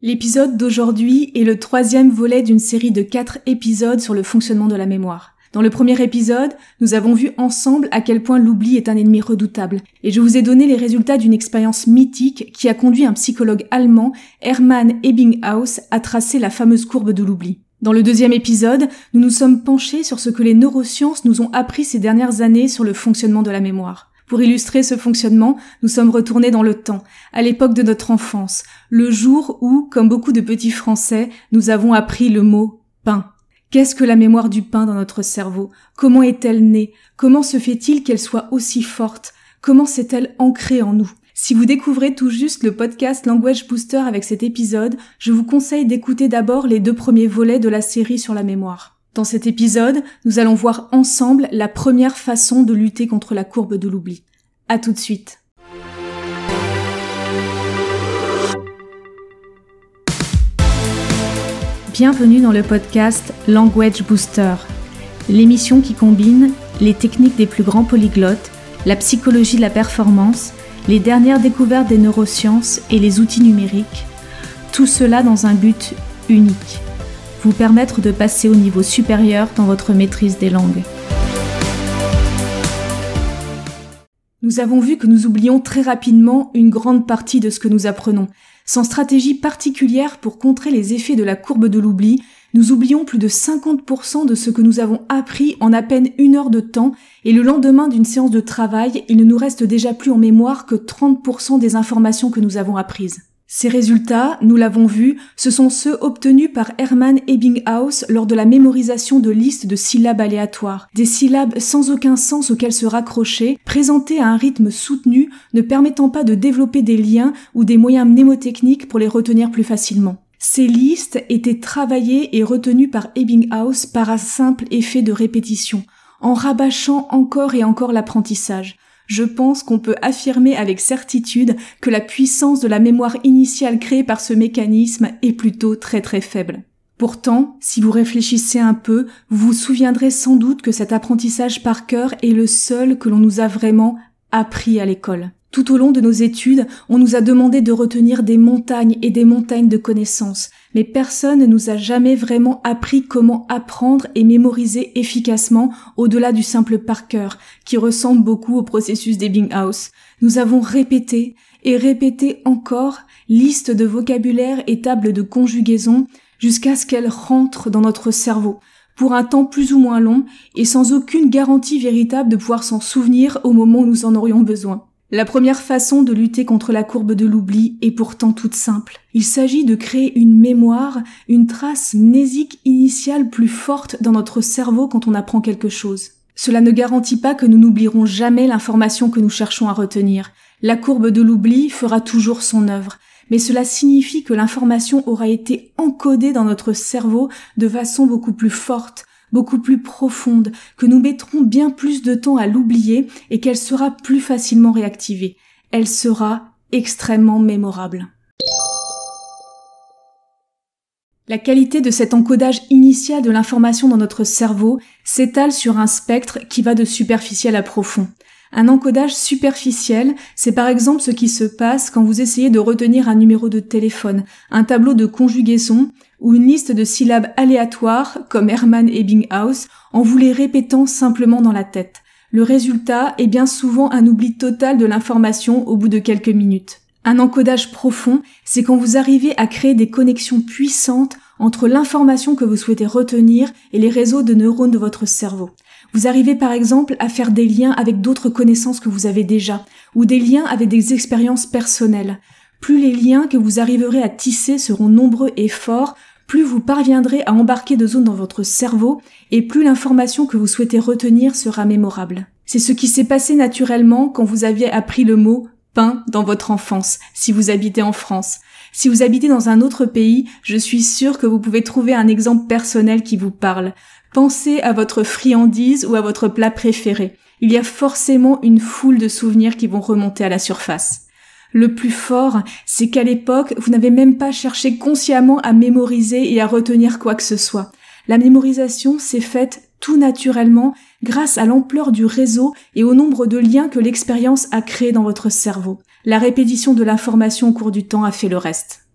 L'épisode d'aujourd'hui est le troisième volet d'une série de quatre épisodes sur le fonctionnement de la mémoire. Dans le premier épisode, nous avons vu ensemble à quel point l'oubli est un ennemi redoutable, et je vous ai donné les résultats d'une expérience mythique qui a conduit un psychologue allemand, Hermann Ebbinghaus, à tracer la fameuse courbe de l'oubli. Dans le deuxième épisode, nous nous sommes penchés sur ce que les neurosciences nous ont appris ces dernières années sur le fonctionnement de la mémoire. Pour illustrer ce fonctionnement, nous sommes retournés dans le temps, à l'époque de notre enfance, le jour où, comme beaucoup de petits Français, nous avons appris le mot pain. Qu'est-ce que la mémoire du pain dans notre cerveau? Comment est-elle née? Comment se fait-il qu'elle soit aussi forte? Comment s'est-elle ancrée en nous? Si vous découvrez tout juste le podcast Language Booster avec cet épisode, je vous conseille d'écouter d'abord les deux premiers volets de la série sur la mémoire. Dans cet épisode, nous allons voir ensemble la première façon de lutter contre la courbe de l'oubli. À tout de suite. Bienvenue dans le podcast Language Booster, l'émission qui combine les techniques des plus grands polyglottes, la psychologie de la performance, les dernières découvertes des neurosciences et les outils numériques, tout cela dans un but unique vous permettre de passer au niveau supérieur dans votre maîtrise des langues. Nous avons vu que nous oublions très rapidement une grande partie de ce que nous apprenons. Sans stratégie particulière pour contrer les effets de la courbe de l'oubli, nous oublions plus de 50% de ce que nous avons appris en à peine une heure de temps et le lendemain d'une séance de travail, il ne nous reste déjà plus en mémoire que 30% des informations que nous avons apprises. Ces résultats, nous l'avons vu, ce sont ceux obtenus par Hermann Ebbinghaus lors de la mémorisation de listes de syllabes aléatoires, des syllabes sans aucun sens auxquelles se raccrocher, présentées à un rythme soutenu, ne permettant pas de développer des liens ou des moyens mnémotechniques pour les retenir plus facilement. Ces listes étaient travaillées et retenues par Ebbinghaus par un simple effet de répétition, en rabâchant encore et encore l'apprentissage je pense qu'on peut affirmer avec certitude que la puissance de la mémoire initiale créée par ce mécanisme est plutôt très très faible. Pourtant, si vous réfléchissez un peu, vous vous souviendrez sans doute que cet apprentissage par cœur est le seul que l'on nous a vraiment appris à l'école. Tout au long de nos études, on nous a demandé de retenir des montagnes et des montagnes de connaissances, mais personne ne nous a jamais vraiment appris comment apprendre et mémoriser efficacement au-delà du simple par cœur, qui ressemble beaucoup au processus d'Ebbinghaus. Nous avons répété et répété encore liste de vocabulaire et tables de conjugaison jusqu'à ce qu'elles rentrent dans notre cerveau, pour un temps plus ou moins long et sans aucune garantie véritable de pouvoir s'en souvenir au moment où nous en aurions besoin. La première façon de lutter contre la courbe de l'oubli est pourtant toute simple. Il s'agit de créer une mémoire, une trace mnésique initiale plus forte dans notre cerveau quand on apprend quelque chose. Cela ne garantit pas que nous n'oublierons jamais l'information que nous cherchons à retenir. La courbe de l'oubli fera toujours son œuvre, mais cela signifie que l'information aura été encodée dans notre cerveau de façon beaucoup plus forte, beaucoup plus profonde, que nous mettrons bien plus de temps à l'oublier et qu'elle sera plus facilement réactivée. Elle sera extrêmement mémorable. La qualité de cet encodage initial de l'information dans notre cerveau s'étale sur un spectre qui va de superficiel à profond. Un encodage superficiel, c'est par exemple ce qui se passe quand vous essayez de retenir un numéro de téléphone, un tableau de conjugaison ou une liste de syllabes aléatoires comme Hermann Ebbinghaus en vous les répétant simplement dans la tête. Le résultat est bien souvent un oubli total de l'information au bout de quelques minutes. Un encodage profond, c'est quand vous arrivez à créer des connexions puissantes entre l'information que vous souhaitez retenir et les réseaux de neurones de votre cerveau. Vous arrivez par exemple à faire des liens avec d'autres connaissances que vous avez déjà, ou des liens avec des expériences personnelles. Plus les liens que vous arriverez à tisser seront nombreux et forts, plus vous parviendrez à embarquer de zones dans votre cerveau, et plus l'information que vous souhaitez retenir sera mémorable. C'est ce qui s'est passé naturellement quand vous aviez appris le mot pain dans votre enfance, si vous habitez en France. Si vous habitez dans un autre pays, je suis sûre que vous pouvez trouver un exemple personnel qui vous parle. Pensez à votre friandise ou à votre plat préféré. Il y a forcément une foule de souvenirs qui vont remonter à la surface. Le plus fort, c'est qu'à l'époque, vous n'avez même pas cherché consciemment à mémoriser et à retenir quoi que ce soit. La mémorisation s'est faite tout naturellement grâce à l'ampleur du réseau et au nombre de liens que l'expérience a créés dans votre cerveau. La répétition de l'information au cours du temps a fait le reste.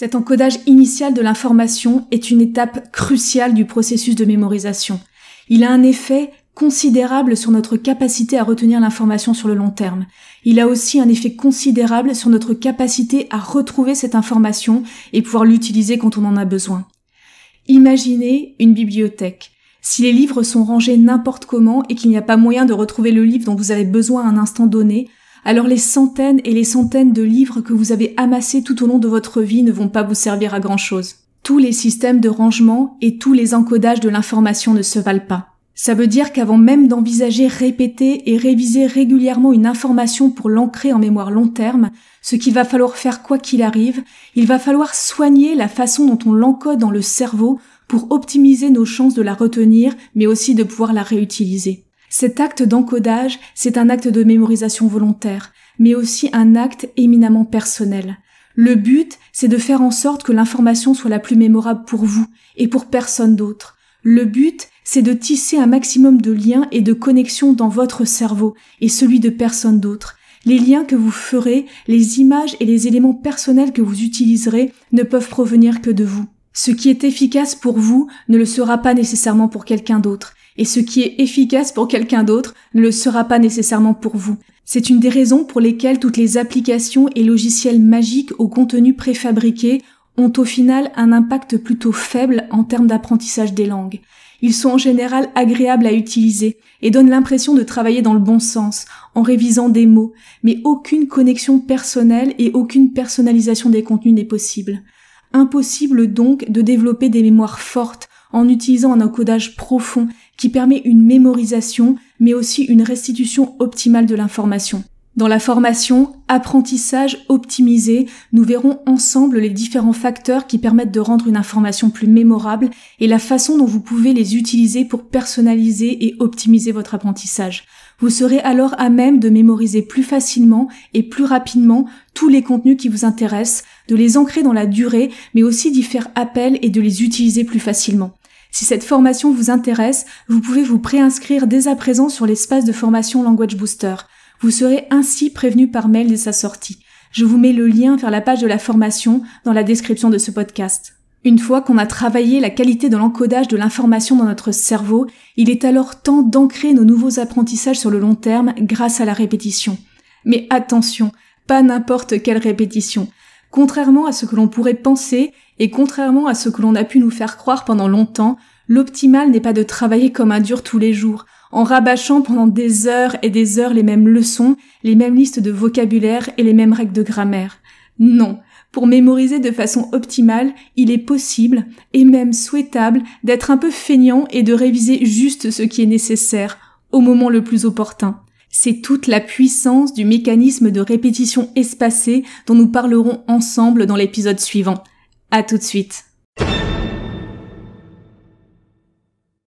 Cet encodage initial de l'information est une étape cruciale du processus de mémorisation. Il a un effet considérable sur notre capacité à retenir l'information sur le long terme. Il a aussi un effet considérable sur notre capacité à retrouver cette information et pouvoir l'utiliser quand on en a besoin. Imaginez une bibliothèque. Si les livres sont rangés n'importe comment et qu'il n'y a pas moyen de retrouver le livre dont vous avez besoin à un instant donné, alors les centaines et les centaines de livres que vous avez amassés tout au long de votre vie ne vont pas vous servir à grand chose. Tous les systèmes de rangement et tous les encodages de l'information ne se valent pas. Ça veut dire qu'avant même d'envisager répéter et réviser régulièrement une information pour l'ancrer en mémoire long terme, ce qu'il va falloir faire quoi qu'il arrive, il va falloir soigner la façon dont on l'encode dans le cerveau pour optimiser nos chances de la retenir, mais aussi de pouvoir la réutiliser. Cet acte d'encodage, c'est un acte de mémorisation volontaire, mais aussi un acte éminemment personnel. Le but, c'est de faire en sorte que l'information soit la plus mémorable pour vous et pour personne d'autre. Le but, c'est de tisser un maximum de liens et de connexions dans votre cerveau et celui de personne d'autre. Les liens que vous ferez, les images et les éléments personnels que vous utiliserez ne peuvent provenir que de vous. Ce qui est efficace pour vous ne le sera pas nécessairement pour quelqu'un d'autre, et ce qui est efficace pour quelqu'un d'autre ne le sera pas nécessairement pour vous. C'est une des raisons pour lesquelles toutes les applications et logiciels magiques au contenu préfabriqué ont au final un impact plutôt faible en termes d'apprentissage des langues. Ils sont en général agréables à utiliser et donnent l'impression de travailler dans le bon sens, en révisant des mots, mais aucune connexion personnelle et aucune personnalisation des contenus n'est possible. Impossible donc de développer des mémoires fortes en utilisant un encodage profond qui permet une mémorisation, mais aussi une restitution optimale de l'information. Dans la formation Apprentissage optimisé, nous verrons ensemble les différents facteurs qui permettent de rendre une information plus mémorable et la façon dont vous pouvez les utiliser pour personnaliser et optimiser votre apprentissage. Vous serez alors à même de mémoriser plus facilement et plus rapidement tous les contenus qui vous intéressent, de les ancrer dans la durée, mais aussi d'y faire appel et de les utiliser plus facilement. Si cette formation vous intéresse, vous pouvez vous préinscrire dès à présent sur l'espace de formation Language Booster. Vous serez ainsi prévenu par mail de sa sortie. Je vous mets le lien vers la page de la formation dans la description de ce podcast. Une fois qu'on a travaillé la qualité de l'encodage de l'information dans notre cerveau, il est alors temps d'ancrer nos nouveaux apprentissages sur le long terme grâce à la répétition. Mais attention, pas n'importe quelle répétition. Contrairement à ce que l'on pourrait penser, et contrairement à ce que l'on a pu nous faire croire pendant longtemps, l'optimal n'est pas de travailler comme un dur tous les jours, en rabâchant pendant des heures et des heures les mêmes leçons, les mêmes listes de vocabulaire et les mêmes règles de grammaire. Non, pour mémoriser de façon optimale, il est possible, et même souhaitable, d'être un peu feignant et de réviser juste ce qui est nécessaire, au moment le plus opportun. C'est toute la puissance du mécanisme de répétition espacée dont nous parlerons ensemble dans l'épisode suivant. À tout de suite.